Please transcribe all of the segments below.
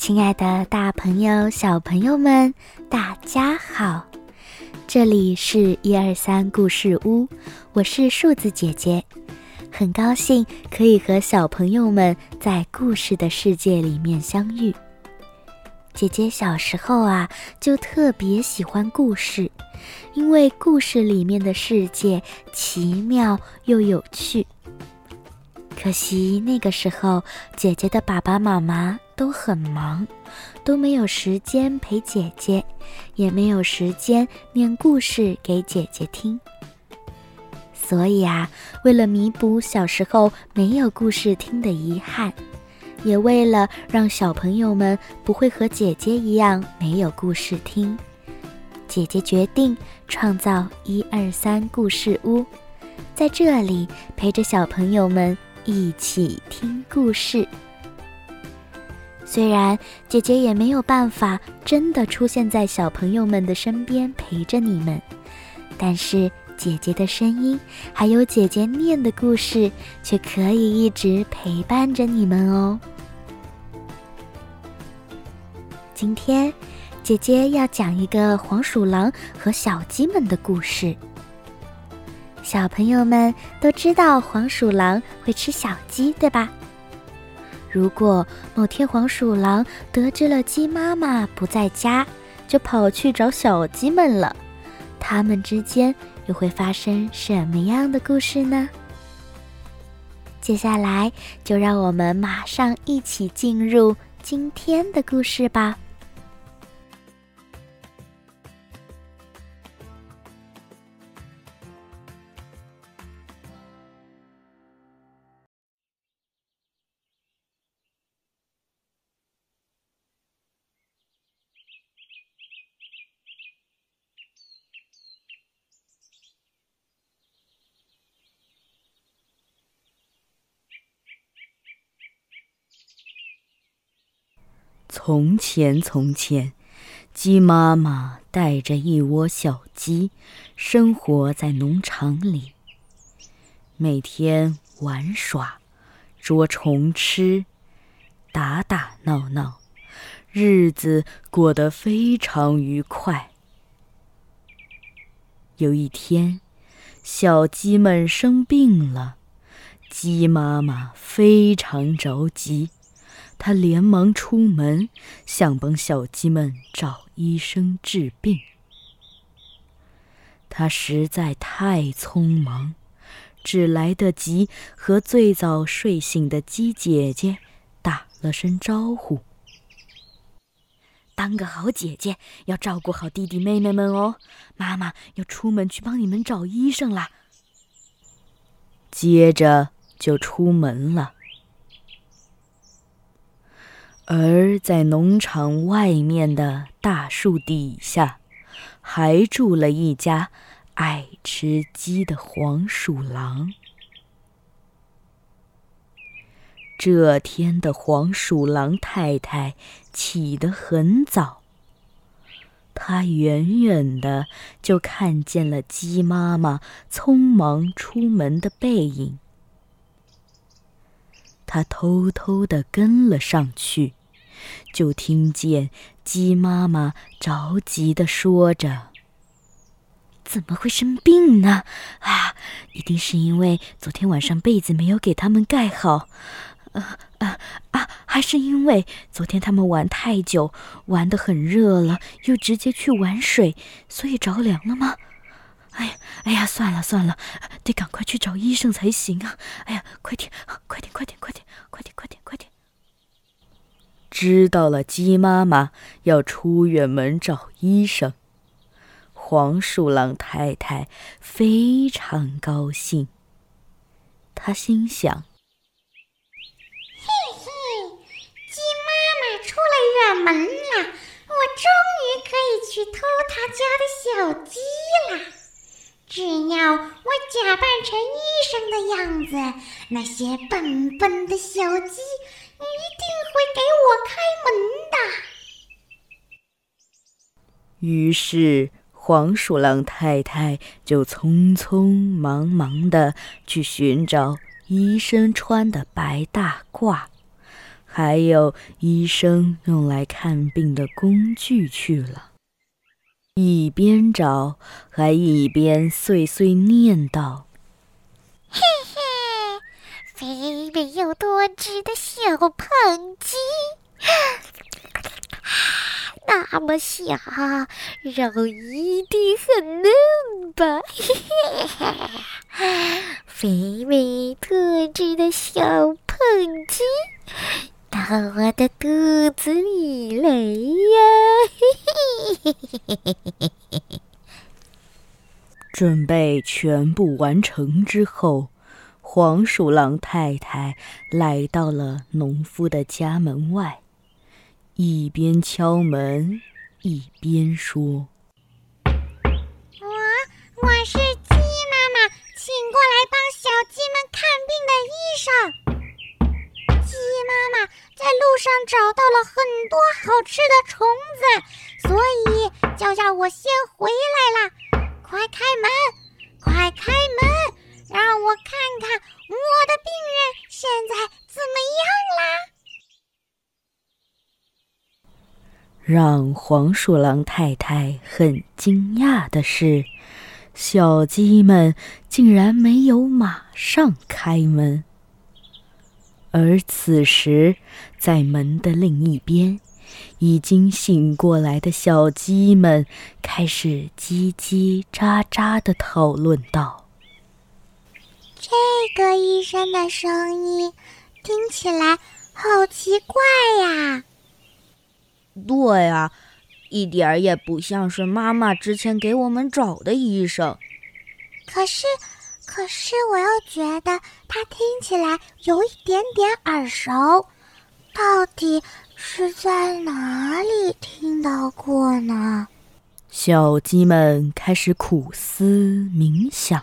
亲爱的，大朋友、小朋友们，大家好！这里是一二三故事屋，我是树子姐姐，很高兴可以和小朋友们在故事的世界里面相遇。姐姐小时候啊，就特别喜欢故事，因为故事里面的世界奇妙又有趣。可惜那个时候，姐姐的爸爸妈妈。都很忙，都没有时间陪姐姐，也没有时间念故事给姐姐听。所以啊，为了弥补小时候没有故事听的遗憾，也为了让小朋友们不会和姐姐一样没有故事听，姐姐决定创造一二三故事屋，在这里陪着小朋友们一起听故事。虽然姐姐也没有办法真的出现在小朋友们的身边陪着你们，但是姐姐的声音还有姐姐念的故事，却可以一直陪伴着你们哦。今天，姐姐要讲一个黄鼠狼和小鸡们的故事。小朋友们都知道黄鼠狼会吃小鸡，对吧？如果某天黄鼠狼得知了鸡妈妈不在家，就跑去找小鸡们了，它们之间又会发生什么样的故事呢？接下来就让我们马上一起进入今天的故事吧。从前，从前，鸡妈妈带着一窝小鸡，生活在农场里。每天玩耍、捉虫吃、打打闹闹，日子过得非常愉快。有一天，小鸡们生病了，鸡妈妈非常着急。他连忙出门，想帮小鸡们找医生治病。他实在太匆忙，只来得及和最早睡醒的鸡姐姐打了声招呼。当个好姐姐，要照顾好弟弟妹妹们哦。妈妈要出门去帮你们找医生啦。接着就出门了。而在农场外面的大树底下，还住了一家爱吃鸡的黄鼠狼。这天的黄鼠狼太太起得很早，她远远的就看见了鸡妈妈匆忙出门的背影，她偷偷的跟了上去。就听见鸡妈妈着急地说着：“怎么会生病呢？啊，一定是因为昨天晚上被子没有给他们盖好，啊啊啊！还是因为昨天他们玩太久，玩得很热了，又直接去玩水，所以着凉了吗？哎呀，哎呀，算了算了，得赶快去找医生才行啊！哎呀，快点，快点，快点，快点，快点，快点，快点！”知道了，鸡妈妈要出远门找医生。黄鼠狼太太非常高兴，她心想：“嘿嘿，鸡妈妈出了远门了，我终于可以去偷她家的小鸡了。只要我假扮成医生的样子，那些笨笨的小鸡一定会给我开门的。于是，黄鼠狼太太就匆匆忙忙地去寻找医生穿的白大褂，还有医生用来看病的工具去了。一边找，还一边碎碎念道：“嘿，肥美又多汁的小胖鸡，那么小，肉一定很嫩吧？嘿嘿，肥美特质的小胖鸡。”到我的肚子里来呀！嘿嘿嘿嘿嘿嘿嘿准备全部完成之后，黄鼠狼太太来到了农夫的家门外，一边敲门一边说：“我我是鸡妈妈，请过来帮小鸡们看病的医生。”鸡妈妈在路上找到了很多好吃的虫子，所以就叫我先回来了。快开门，快开门，让我看看我的病人现在怎么样啦！让黄鼠狼太太很惊讶的是，小鸡们竟然没有马上开门。而此时，在门的另一边，已经醒过来的小鸡们开始叽叽喳喳的讨论道：“这个医生的声音听起来好奇怪呀！”“对啊，一点儿也不像是妈妈之前给我们找的医生。”“可是……”可是我又觉得他听起来有一点点耳熟，到底是在哪里听到过呢？小鸡们开始苦思冥想，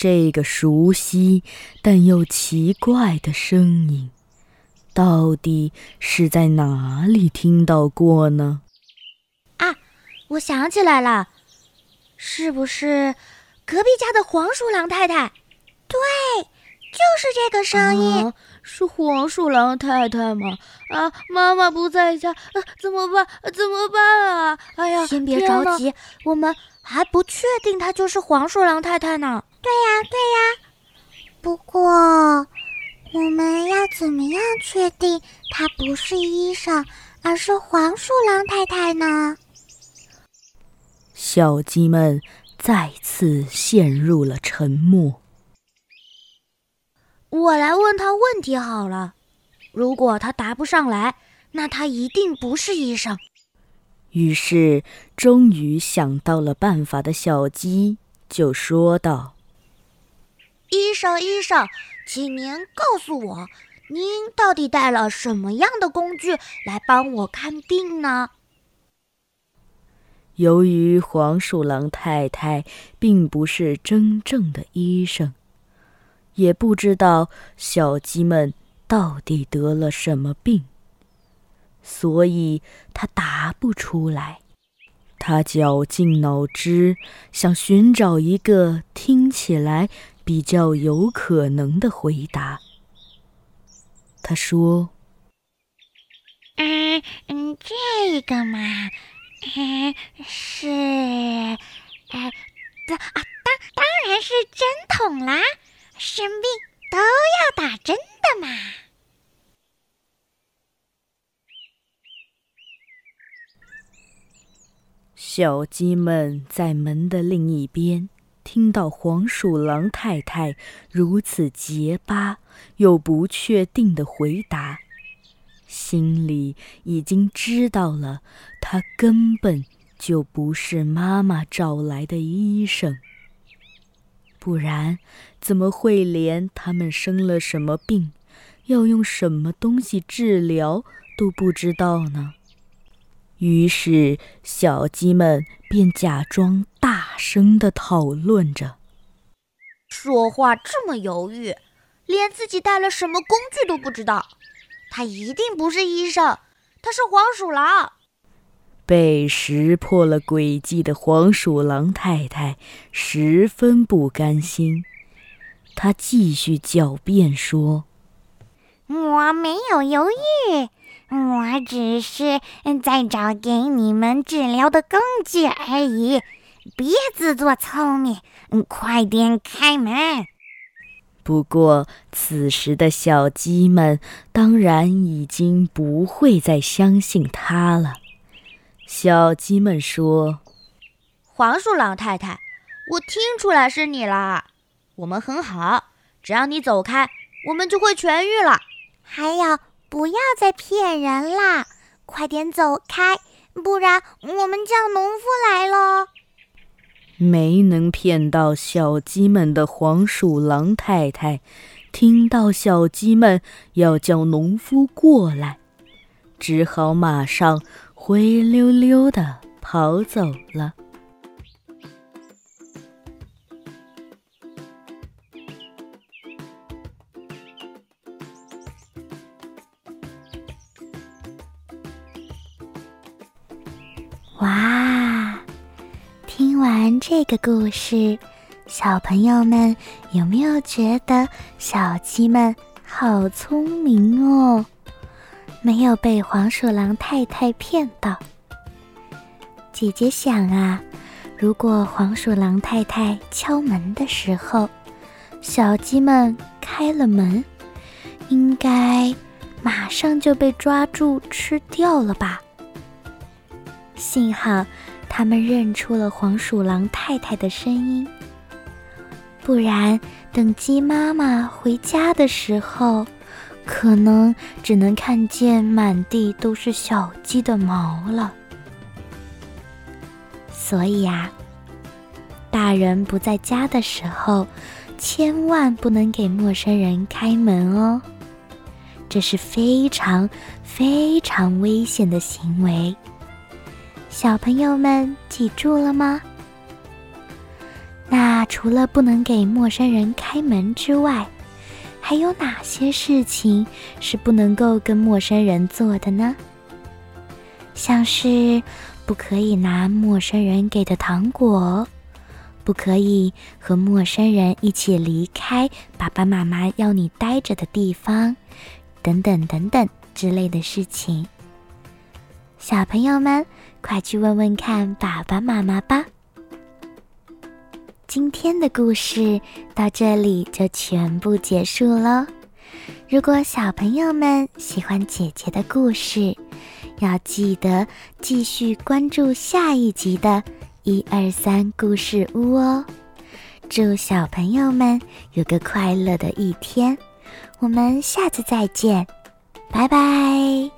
这个熟悉但又奇怪的声音，到底是在哪里听到过呢？啊，我想起来了，是不是？隔壁家的黄鼠狼太太，对，就是这个声音，是黄鼠狼太太吗？啊，妈妈不在家，怎么办？怎么办啊？哎呀，先别着急，我们还不确定她就是黄鼠狼太太呢。对呀，对呀。不过，我们要怎么样确定她不是医生，而是黄鼠狼太太呢？小鸡们。再次陷入了沉默。我来问他问题好了，如果他答不上来，那他一定不是医生。于是，终于想到了办法的小鸡就说道：“医生，医生，请您告诉我，您到底带了什么样的工具来帮我看病呢？”由于黄鼠狼太太并不是真正的医生，也不知道小鸡们到底得了什么病，所以他答不出来。他绞尽脑汁想寻找一个听起来比较有可能的回答。他说：“嗯嗯，这个嘛。”嗯，是，哎，当啊当当然是针筒啦，生病都要打针的嘛。小鸡们在门的另一边，听到黄鼠狼太太如此结巴又不确定的回答。心里已经知道了，他根本就不是妈妈找来的医生，不然怎么会连他们生了什么病，要用什么东西治疗都不知道呢？于是小鸡们便假装大声地讨论着。说话这么犹豫，连自己带了什么工具都不知道。他一定不是医生，他是黄鼠狼。被识破了诡计的黄鼠狼太太十分不甘心，她继续狡辩说：“我没有犹豫，我只是在找给你们治疗的工具而已。别自作聪明，快点开门。”不过，此时的小鸡们当然已经不会再相信他了。小鸡们说：“黄鼠狼太太，我听出来是你啦。我们很好，只要你走开，我们就会痊愈了。还有，不要再骗人啦，快点走开，不然我们叫农夫来喽。”没能骗到小鸡们的黄鼠狼太太，听到小鸡们要叫农夫过来，只好马上。灰溜溜的跑走了。这个故事，小朋友们有没有觉得小鸡们好聪明哦？没有被黄鼠狼太太骗到。姐姐想啊，如果黄鼠狼太太敲门的时候，小鸡们开了门，应该马上就被抓住吃掉了吧？幸好他们认出了黄鼠狼太太的声音，不然等鸡妈妈回家的时候。可能只能看见满地都是小鸡的毛了。所以呀，大人不在家的时候，千万不能给陌生人开门哦，这是非常非常危险的行为。小朋友们记住了吗？那除了不能给陌生人开门之外，还有哪些事情是不能够跟陌生人做的呢？像是不可以拿陌生人给的糖果，不可以和陌生人一起离开爸爸妈妈要你待着的地方，等等等等之类的事情。小朋友们，快去问问看爸爸妈妈吧。今天的故事到这里就全部结束喽。如果小朋友们喜欢姐姐的故事，要记得继续关注下一集的“一二三故事屋”哦。祝小朋友们有个快乐的一天，我们下次再见，拜拜。